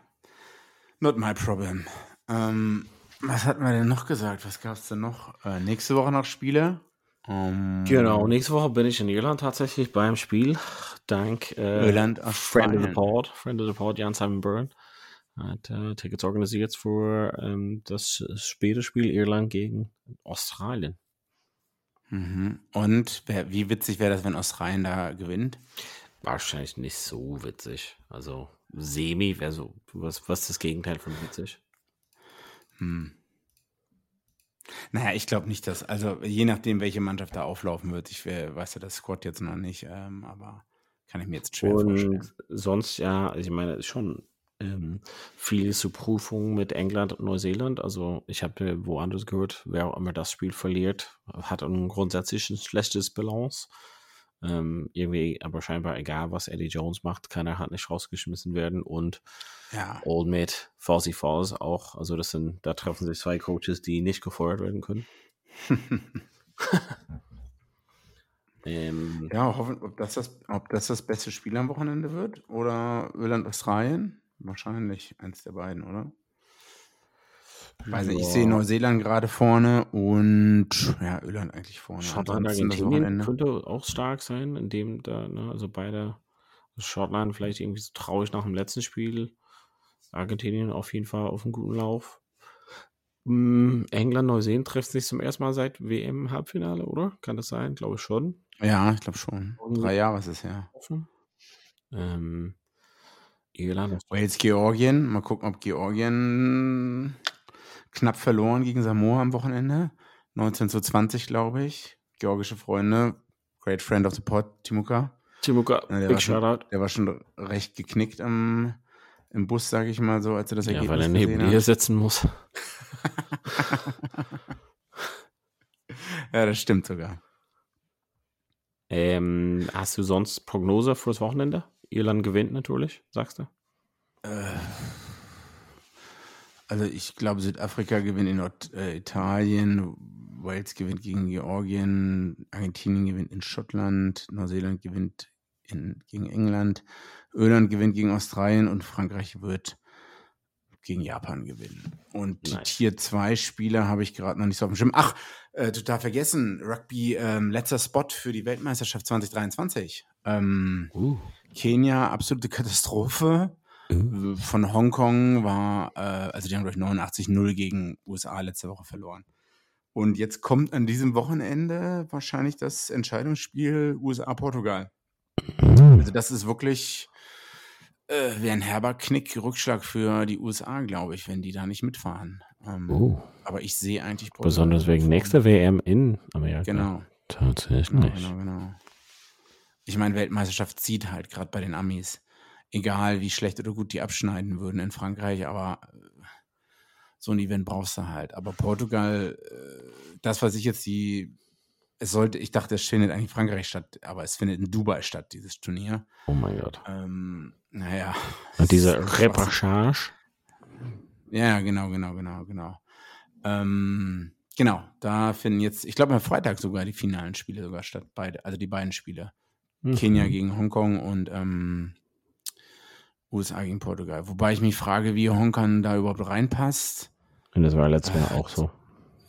not my problem. Ähm, was hatten wir denn noch gesagt? Was gab es denn noch? Äh, nächste Woche noch Spiele? Ähm, Genau, nächste Woche bin ich in Irland tatsächlich beim Spiel. Dank äh, Irland, Friend of the. Pod, Friend of the Pod, Jan Simon Byrne, hat äh, Tickets organisiert für ähm, das späte Spiel Irland gegen Australien. Mhm. Und wer, wie witzig wäre das, wenn Australien da gewinnt? Wahrscheinlich nicht so witzig. Also semi wäre so, was, was ist das Gegenteil von witzig? Hm. Naja, ich glaube nicht, dass, also je nachdem, welche Mannschaft da auflaufen wird, ich weiß ja das Squad jetzt noch nicht, ähm, aber kann ich mir jetzt schwer vorstellen. Und sonst, ja, ich meine, schon ähm, viel zur Prüfung mit England und Neuseeland. Also ich habe woanders gehört, wer auch immer das Spiel verliert, hat ein grundsätzlich ein schlechtes Balance. Ähm, irgendwie, aber scheinbar egal, was Eddie Jones macht, keiner hat nicht rausgeschmissen werden. Und Ja, Old Mate, Fawzi Falls auch. Also das sind, da treffen sich zwei Coaches, die nicht gefeuert werden können. ähm, ja hoffen, ob das, das, ob das das beste Spiel am Wochenende wird oder Irland, Australien? Wahrscheinlich eins der beiden, oder? Nicht, ich sehe Neuseeland gerade vorne und ja, Irland eigentlich vorne. Schottland, das Argentinien könnte auch stark sein, indem da, ne, also beide, Schottland vielleicht irgendwie so traurig nach dem letzten Spiel, Argentinien auf jeden Fall auf einem guten Lauf. Mm, England, Neuseeland trifft sich zum ersten Mal seit WM-Halbfinale, oder? Kann das sein? Glaube ich schon. Ja, ich glaube schon. Drei Jahre ist es ja. Ähm, Irland, Wales, Georgien. Mal gucken, ob Georgien knapp verloren gegen Samoa am Wochenende. 19 zu 20, glaube ich. Georgische Freunde. Great friend of the pod, Timuka. Timuka, Ja, der, big war schon, der war schon recht geknickt am, im Bus, sage ich mal so, als er das Ja, Ergebnis weil er neben hat. sitzen muss. Ja, das stimmt sogar. Ähm, hast du sonst Prognose fürs Wochenende? Irland gewinnt natürlich, sagst du? Also ich glaube, Südafrika gewinnt in Nord äh, Italien, Wales gewinnt gegen Georgien, Argentinien gewinnt in Schottland, Neuseeland gewinnt in, gegen England, Irland gewinnt gegen Australien und Frankreich wird gegen Japan gewinnen. Und die Nice. Tier 2 Spieler habe ich gerade noch nicht so auf dem Schirm. Ach, äh, total vergessen, Rugby ähm, letzter Spot für die Weltmeisterschaft 2023. Ähm, Uh. Kenia, absolute Katastrophe. Uh. Von Hongkong war, äh, also die haben durch 89-0 gegen USA letzte Woche verloren. Und jetzt kommt an diesem Wochenende wahrscheinlich das Entscheidungsspiel USA-Portugal. Also das ist wirklich äh, wäre ein herber Knick, Rückschlag für die USA, glaube ich, wenn die da nicht mitfahren. Ähm, Uh. Aber ich sehe eigentlich Portugal Besonders wegen nächster WM in Amerika. Genau. Tatsächlich. Genau, genau, genau. Ich meine, Weltmeisterschaft zieht halt gerade bei den Amis. Egal, wie schlecht oder gut die abschneiden würden in Frankreich, aber äh, so ein Event brauchst du halt. Aber Portugal, äh, das, was ich jetzt die, es sollte, ich dachte, es findet eigentlich in Frankreich statt, aber es findet in Dubai statt, dieses Turnier. Oh mein Gott. Ähm, naja. Und diese Reportage. Ja, genau, genau, genau, genau. Ähm, genau, da finden jetzt, ich glaube am Freitag sogar die finalen Spiele sogar statt, beide, also die beiden Spiele. Mhm. Kenia gegen Hongkong und ähm, USA gegen Portugal. Wobei ich mich frage, wie Hongkong da überhaupt reinpasst. Und das war letztes Mal Äh, auch so.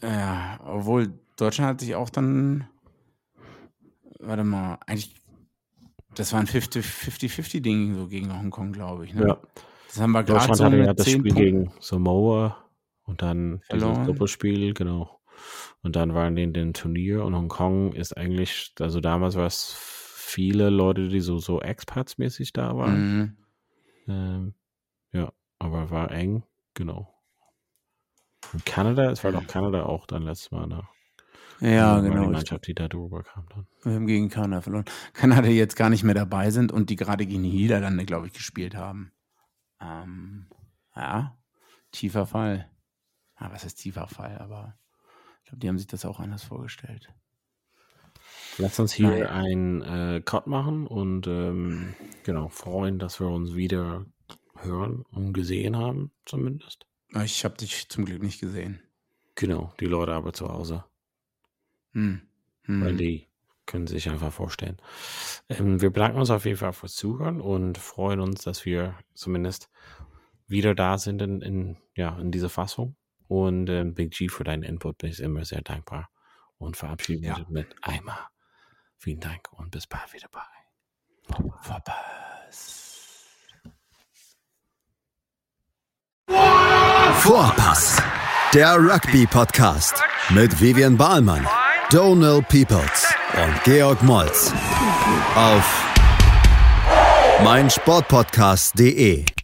Ja, obwohl Deutschland hat sich auch dann, warte mal, eigentlich, das war ein 50 50-50-Ding so gegen Hongkong, glaube ich. Ne? Ja. Das haben wir gerade so hatte ja das 10 Spiel Punkten. gegen Samoa und dann dieses Verloren. Doppelspiel, genau. Und dann waren die in dem Turnier und Hongkong ist eigentlich, also damals war es viele Leute, die so, so Expats-mäßig da waren. Mhm. Ähm, ja, aber war eng, genau. Und Kanada, es war doch Kanada auch dann letztes Mal, ne? Ja, genau. Die Mannschaft, die da drüber kam dann. Wir haben gegen Kanada verloren. Kanada, die jetzt gar nicht mehr dabei sind und die gerade gegen die Niederlande, glaube ich, gespielt haben. Ähm, ja, tiefer Fall. Ah, was heißt tiefer Fall? Aber ich glaube, die haben sich das auch anders vorgestellt. Lass uns hier Naja. ein äh, Cut machen und ähm, genau freuen, dass wir uns wieder hören und gesehen haben, zumindest. Ich habe dich zum Glück nicht gesehen. Genau, die Leute aber zu Hause, Hm. Hm. weil die können sich einfach vorstellen. Ähm, wir bedanken uns auf jeden Fall fürs Zuhören und freuen uns, dass wir zumindest wieder da sind in, in, ja, in dieser Fassung. Und ähm, Big G für deinen Input bin ich immer sehr dankbar. und verabschieden Ja. uns mit Eimer. Vielen Dank und bis bald wieder bei. Vorpass, der Rugby-Podcast mit Vivian Bahlmann, Donal Peoples und Georg Moltz auf meinsportpodcast.de.